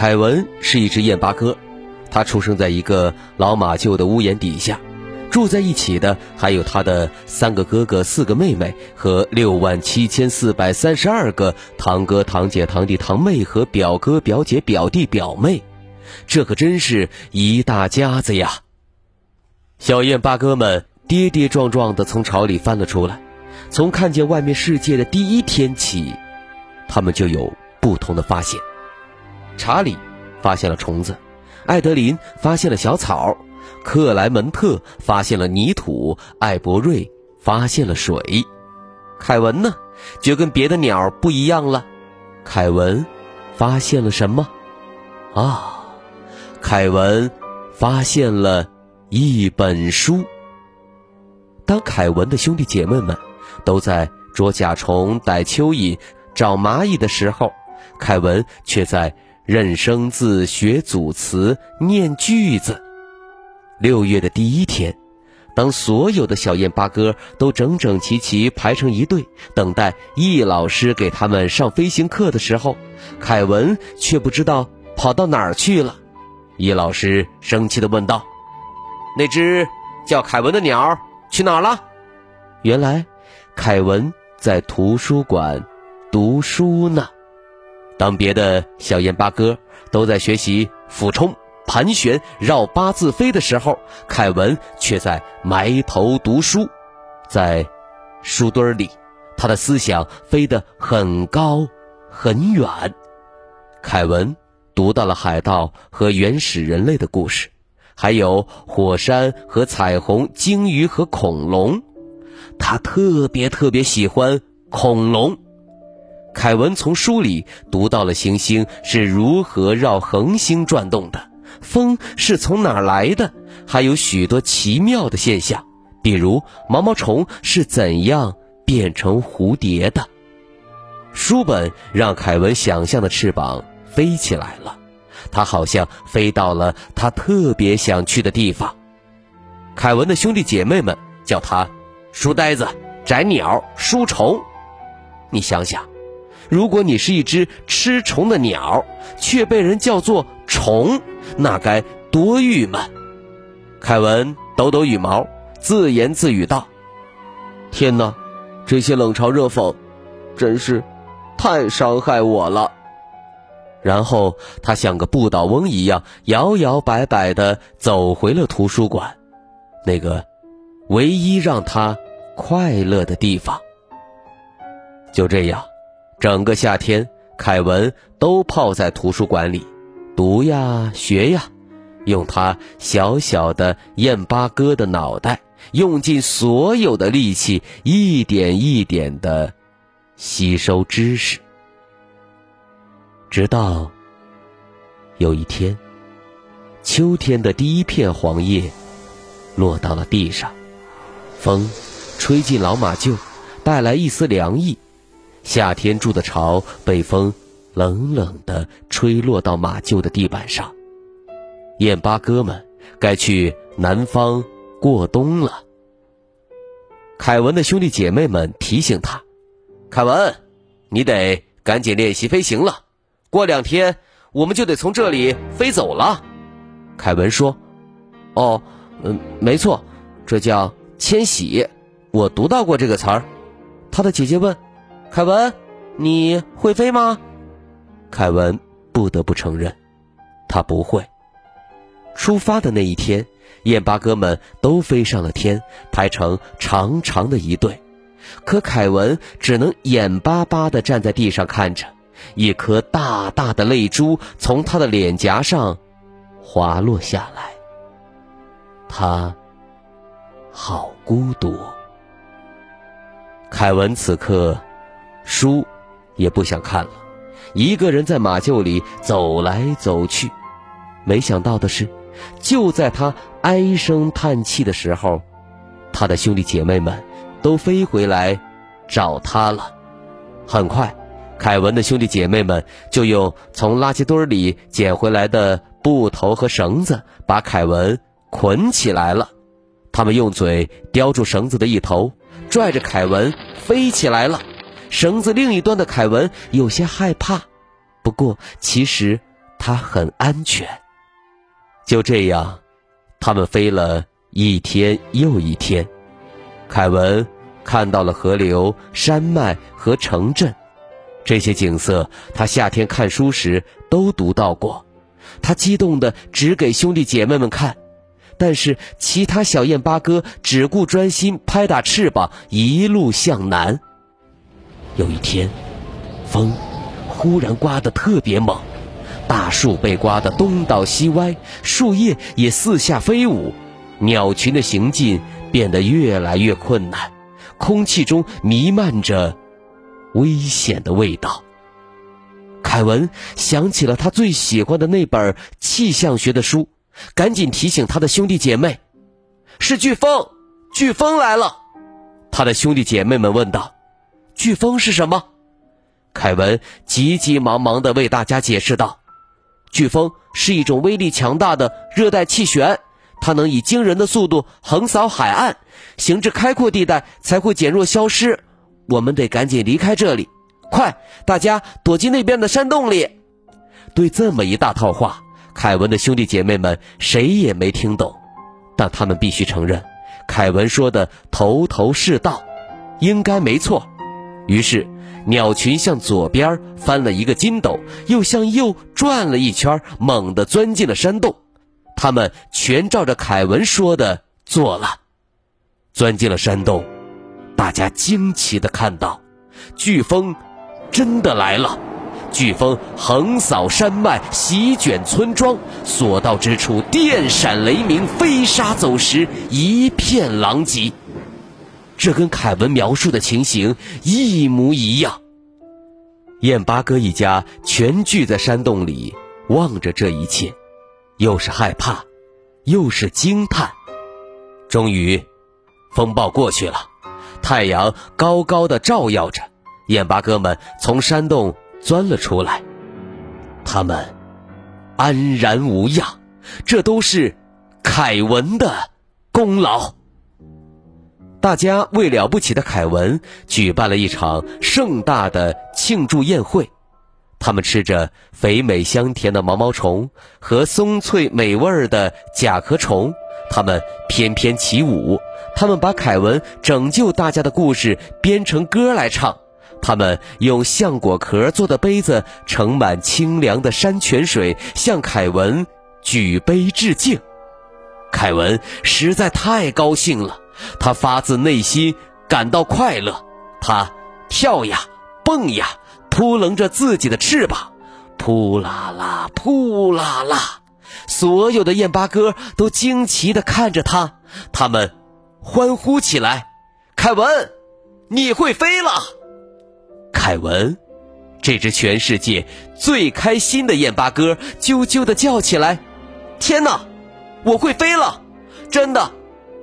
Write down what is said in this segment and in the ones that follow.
凯文是一只燕八哥，他出生在一个老马厩的屋檐底下，住在一起的还有他的三个哥哥、四个妹妹和六万七千四百三十二个堂哥、堂姐、堂弟、堂妹和表哥、表姐、表弟、表妹，这可真是一大家子呀！小燕八哥们跌跌撞撞地从巢里翻了出来，从看见外面世界的第一天起，他们就有不同的发现。查理发现了虫子，艾德琳发现了小草，克莱门特发现了泥土，艾伯瑞发现了水，凯文呢，就跟别的鸟不一样了。凯文发现了什么？啊，凯文发现了一本书。当凯文的兄弟姐妹们都在捉甲虫、逮蚯蚓、找蚂蚁的时候，凯文却在。认生字、学组词、念句子。六月的第一天，当所有的小燕八哥都整整齐齐排成一队，等待易老师给他们上飞行课的时候，凯文却不知道跑到哪儿去了。易老师生气地问道：“那只叫凯文的鸟去哪儿了？”原来，凯文在图书馆读书呢。当别的小燕八哥都在学习俯冲、盘旋、绕八字飞的时候，凯文却在埋头读书。在书堆里，他的思想飞得很高很远。凯文读到了海盗和原始人类的故事，还有火山和彩虹、鲸鱼和恐龙。他特别特别喜欢恐龙。凯文从书里读到了行星是如何绕恒星转动的，风是从哪儿来的，还有许多奇妙的现象，比如毛毛虫是怎样变成蝴蝶的。书本让凯文想象的翅膀飞起来了，他好像飞到了他特别想去的地方。凯文的兄弟姐妹们叫他“书呆子”“宅鸟”“书虫”，你想想。如果你是一只吃虫的鸟，却被人叫做虫，那该多郁闷！凯文抖抖羽毛，自言自语道：“天哪，这些冷嘲热讽，真是太伤害我了。”然后他像个不倒翁一样，摇摇摆摆地走回了图书馆，那个唯一让他快乐的地方。就这样。整个夏天，凯文都泡在图书馆里，读呀学呀，用他小小的燕八哥的脑袋，用尽所有的力气，一点一点的吸收知识。直到有一天，秋天的第一片黄叶落到了地上，风吹进老马厩，带来一丝凉意。夏天筑的巢被风冷冷地吹落到马厩的地板上，燕八哥们该去南方过冬了。凯文的兄弟姐妹们提醒他：“凯文，你得赶紧练习飞行了，过两天我们就得从这里飞走了。”凯文说：“哦，嗯，没错，这叫迁徙，我读到过这个词儿。”他的姐姐问。凯文，你会飞吗？凯文不得不承认，他不会。出发的那一天，燕八哥们都飞上了天，排成长长的一队。可凯文只能眼巴巴地站在地上看着，一颗大大的泪珠从他的脸颊上滑落下来。他好孤独。凯文此刻。书也不想看了，一个人在马厩里走来走去。没想到的是，就在他唉声叹气的时候，他的兄弟姐妹们都飞回来找他了。很快，凯文的兄弟姐妹们就用从垃圾堆里捡回来的布头和绳子把凯文捆起来了。他们用嘴叼住绳子的一头，拽着凯文飞起来了。绳子另一端的凯文有些害怕，不过其实他很安全。就这样，他们飞了一天又一天。凯文看到了河流、山脉和城镇，这些景色他夏天看书时都读到过。他激动地指给兄弟姐妹们看，但是其他小燕八哥只顾专心拍打翅膀，一路向南。有一天，风忽然刮得特别猛，大树被刮得东倒西歪，树叶也四下飞舞，鸟群的行进变得越来越困难，空气中弥漫着危险的味道。凯文想起了他最喜欢的那本气象学的书，赶紧提醒他的兄弟姐妹：“是飓风，飓风来了！”他的兄弟姐妹们问道。飓风是什么？凯文急急忙忙地为大家解释道：“飓风是一种威力强大的热带气旋，它能以惊人的速度横扫海岸，行至开阔地带才会减弱消失。我们得赶紧离开这里，快，大家躲进那边的山洞里。”对这么一大套话，凯文的兄弟姐妹们谁也没听懂，但他们必须承认，凯文说的头头是道，应该没错。于是，鸟群向左边翻了一个筋斗，又向右转了一圈，猛地钻进了山洞。他们全照着凯文说的做了，钻进了山洞。大家惊奇地看到，飓风真的来了。飓风横扫山脉，席卷村庄，所到之处电闪雷鸣，飞沙走石，一片狼藉。这跟凯文描述的情形一模一样。燕八哥一家全聚在山洞里，望着这一切，又是害怕，又是惊叹。终于，风暴过去了，太阳高高的照耀着，燕八哥们从山洞钻了出来，他们安然无恙，这都是凯文的功劳。大家为了不起的凯文举办了一场盛大的庆祝宴会，他们吃着肥美香甜的毛毛虫和松脆美味的甲壳虫，他们翩翩起舞，他们把凯文拯救大家的故事编成歌来唱，他们用橡果壳做的杯子盛满清凉的山泉水，向凯文举杯致敬。凯文实在太高兴了。他发自内心感到快乐，他跳呀蹦呀，扑棱着自己的翅膀，扑啦啦，扑啦啦。所有的燕八哥都惊奇地看着他，他们欢呼起来：“凯文，你会飞了！”凯文，这只全世界最开心的燕八哥，啾啾地叫起来：“天哪，我会飞了！真的！”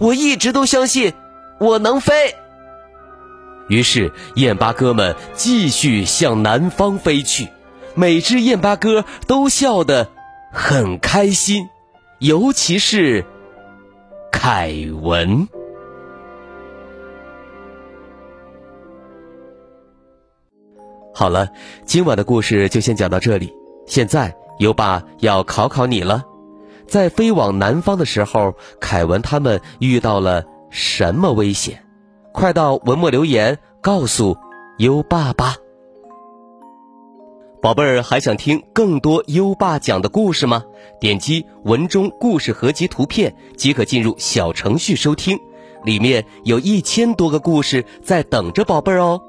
我一直都相信我能飞。于是燕八哥们继续向南方飞去，每只燕八哥都笑得很开心，尤其是凯文。好了，今晚的故事就先讲到这里。现在优爸要考考你了。在飞往南方的时候，凯文他们遇到了什么危险？快到文末留言告诉优爸吧。宝贝儿，还想听更多优爸讲的故事吗？点击文中故事合集图片即可进入小程序收听，里面有一千多个故事在等着宝贝儿哦。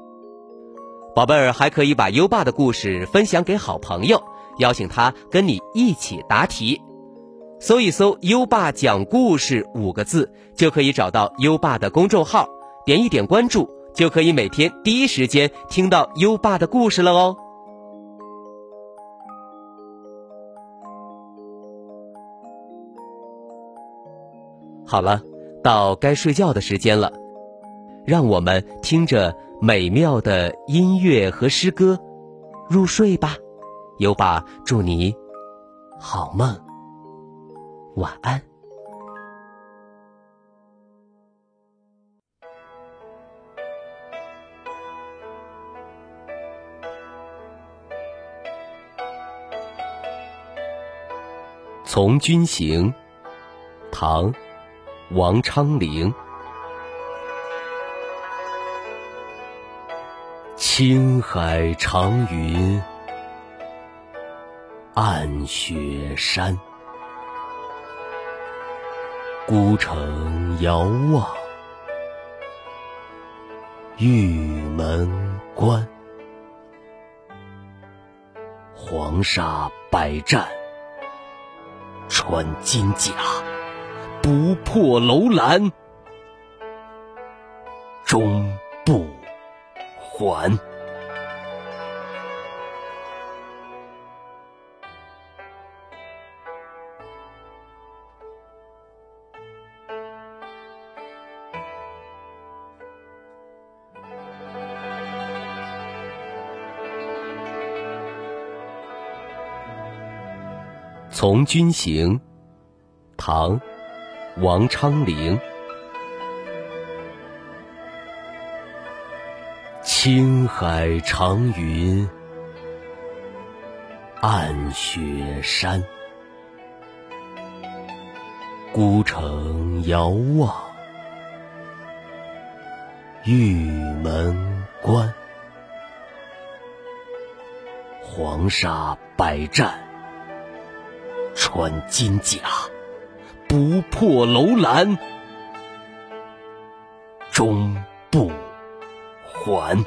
宝贝儿还可以把优爸的故事分享给好朋友，邀请他跟你一起答题。搜一搜“优爸讲故事”五个字，就可以找到优爸的公众号，点一点关注，就可以每天第一时间听到优爸的故事了哦。好了，到该睡觉的时间了，让我们听着美妙的音乐和诗歌入睡吧。优爸祝你好梦，晚安。从军行，唐，王昌龄。青海长云暗雪山，孤城遥望玉门关。黄沙百战。穿金甲，不破楼兰，终不还。从军行，唐，王昌龄。青海长云暗雪山，孤城遥望玉门关。黄沙百战。穿金甲，不破楼兰，终不还。